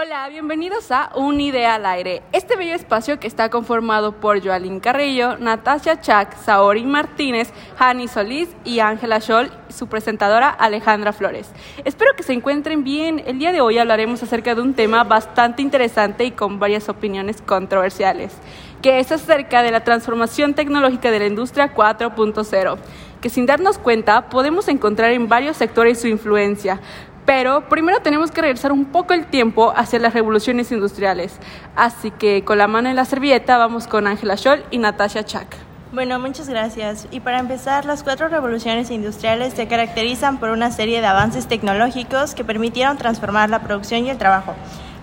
Hola, bienvenidos a Un Idea al Aire. Este bello espacio que está conformado por Joalín Carrillo, Natasha Chac, Saori Martínez, Hani Solís y Ángela Scholl, su presentadora Alejandra Flores. Espero que se encuentren bien. El día de hoy hablaremos acerca de un tema bastante interesante y con varias opiniones controversiales, que es acerca de la transformación tecnológica de la industria 4.0 que sin darnos cuenta podemos encontrar en varios sectores su influencia, pero primero tenemos que regresar un poco el tiempo hacia las revoluciones industriales. Así que con la mano en la servilleta vamos con Ángela Scholl y Natasha Chak. Bueno, muchas gracias. Y para empezar, las cuatro revoluciones industriales se caracterizan por una serie de avances tecnológicos que permitieron transformar la producción y el trabajo.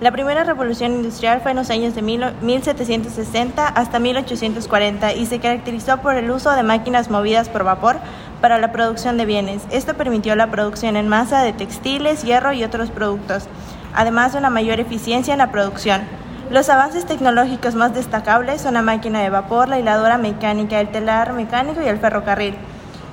La primera revolución industrial fue en los años de 1760 hasta 1840 y se caracterizó por el uso de máquinas movidas por vapor para la producción de bienes. Esto permitió la producción en masa de textiles, hierro y otros productos, además de una mayor eficiencia en la producción. Los avances tecnológicos más destacables son la máquina de vapor, la hiladora mecánica, el telar mecánico y el ferrocarril.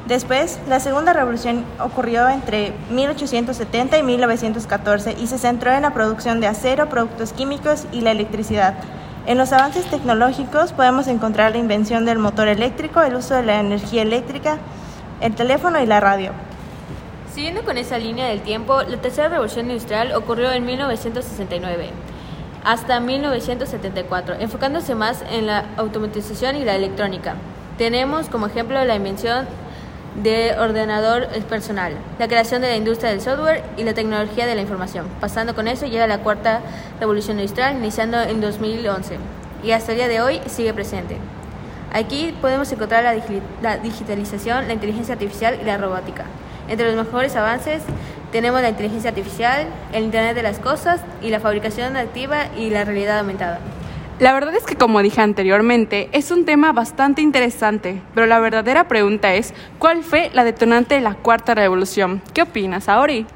Después, la segunda revolución ocurrió entre 1870 y 1914 y se centró en la producción de acero, productos químicos y la electricidad. En los avances tecnológicos podemos encontrar la invención del motor eléctrico, el uso de la energía eléctrica, el teléfono y la radio. Siguiendo con esa línea del tiempo, la tercera revolución industrial ocurrió en 1969 hasta 1974, enfocándose más en la automatización y la electrónica. Tenemos como ejemplo la invención de ordenador personal, la creación de la industria del software y la tecnología de la información. Pasando con eso llega la cuarta revolución industrial, iniciando en 2011 y hasta el día de hoy sigue presente. Aquí podemos encontrar la, digitalización, la inteligencia artificial y la robótica. Entre los mejores avances tenemos la inteligencia artificial, el Internet de las Cosas y la fabricación activa y la realidad aumentada. La verdad es que, como dije anteriormente, es un tema bastante interesante, pero la verdadera pregunta es, ¿cuál fue la detonante de la cuarta revolución? ¿Qué opinas, Aori?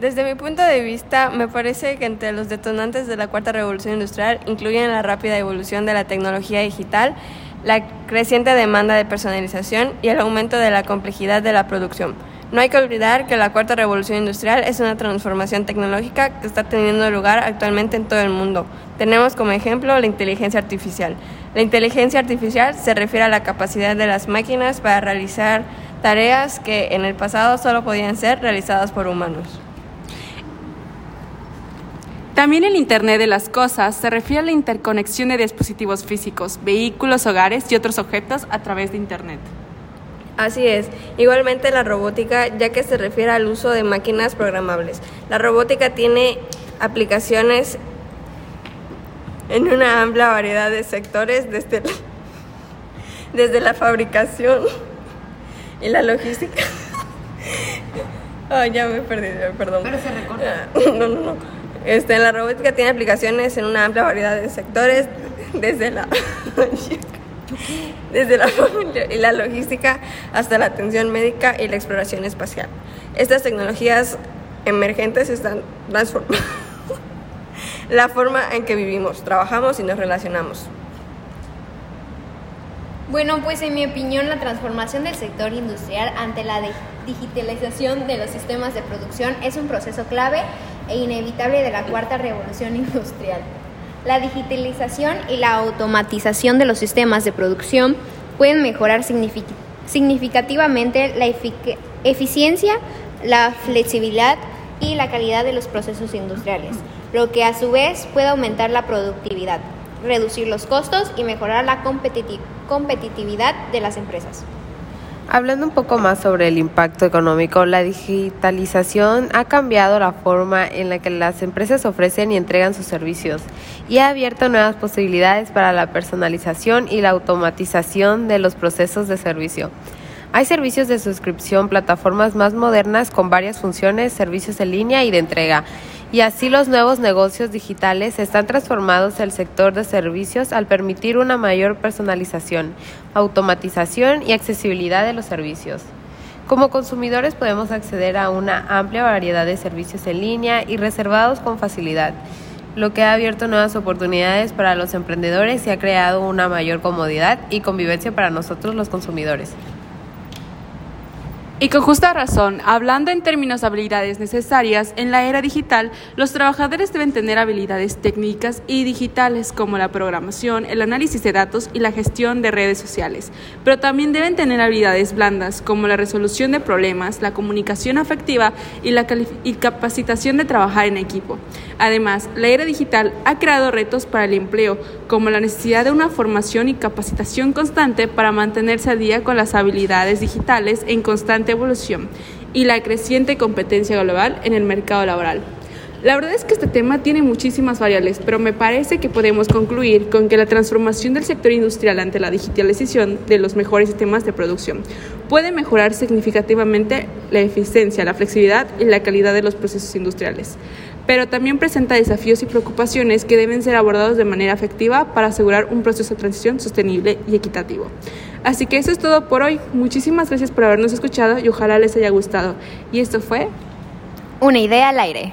Desde mi punto de vista, me parece que entre los detonantes de la cuarta revolución industrial incluyen la rápida evolución de la tecnología digital, la creciente demanda de personalización y el aumento de la complejidad de la producción. No hay que olvidar que la cuarta revolución industrial es una transformación tecnológica que está teniendo lugar actualmente en todo el mundo. Tenemos como ejemplo la inteligencia artificial. La inteligencia artificial se refiere a la capacidad de las máquinas para realizar tareas que en el pasado solo podían ser realizadas por humanos. También el Internet de las Cosas se refiere a la interconexión de dispositivos físicos, vehículos, hogares y otros objetos a través de Internet. Así es. Igualmente la robótica, ya que se refiere al uso de máquinas programables. La robótica tiene aplicaciones en una amplia variedad de sectores, desde, desde la fabricación y la logística. Ay, ya me perdí, perdón. Pero se recorta. No, no, no. Este, la robótica tiene aplicaciones en una amplia variedad de sectores, desde la desde la, y la logística hasta la atención médica y la exploración espacial. Estas tecnologías emergentes están transformando la forma en que vivimos, trabajamos y nos relacionamos. Bueno, pues en mi opinión la transformación del sector industrial ante la digitalización de los sistemas de producción es un proceso clave e inevitable de la cuarta revolución industrial. La digitalización y la automatización de los sistemas de producción pueden mejorar significativamente la eficiencia, la flexibilidad y la calidad de los procesos industriales, lo que a su vez puede aumentar la productividad, reducir los costos y mejorar la competitividad de las empresas. Hablando un poco más sobre el impacto económico, la digitalización ha cambiado la forma en la que las empresas ofrecen y entregan sus servicios y ha abierto nuevas posibilidades para la personalización y la automatización de los procesos de servicio. Hay servicios de suscripción, plataformas más modernas con varias funciones, servicios en línea y de entrega y así los nuevos negocios digitales están transformados el sector de servicios al permitir una mayor personalización, automatización y accesibilidad de los servicios. Como consumidores podemos acceder a una amplia variedad de servicios en línea y reservados con facilidad, lo que ha abierto nuevas oportunidades para los emprendedores y ha creado una mayor comodidad y convivencia para nosotros los consumidores. Y con justa razón, hablando en términos de habilidades necesarias, en la era digital, los trabajadores deben tener habilidades técnicas y digitales como la programación, el análisis de datos y la gestión de redes sociales, pero también deben tener habilidades blandas como la resolución de problemas, la comunicación afectiva y la y capacitación de trabajar en equipo. Además, la era digital ha creado retos para el empleo, como la necesidad de una formación y capacitación constante para mantenerse al día con las habilidades digitales en evolución y la creciente competencia global en el mercado laboral. La verdad es que este tema tiene muchísimas variables, pero me parece que podemos concluir con que la transformación del sector industrial ante la digitalización de los mejores sistemas de producción puede mejorar significativamente la eficiencia, la flexibilidad y la calidad de los procesos industriales, pero también presenta desafíos y preocupaciones que deben ser abordados de manera efectiva para asegurar un proceso de transición sostenible y equitativo. Así que eso es todo por hoy. Muchísimas gracias por habernos escuchado y ojalá les haya gustado. Y esto fue... Una idea al aire.